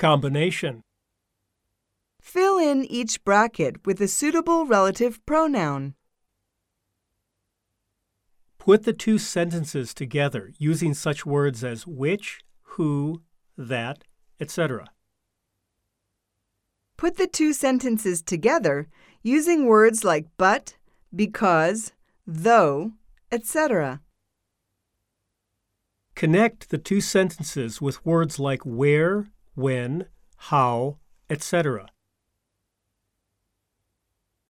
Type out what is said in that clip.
Combination. Fill in each bracket with a suitable relative pronoun. Put the two sentences together using such words as which, who, that, etc. Put the two sentences together using words like but, because, though, etc. Connect the two sentences with words like where, when, how, etc.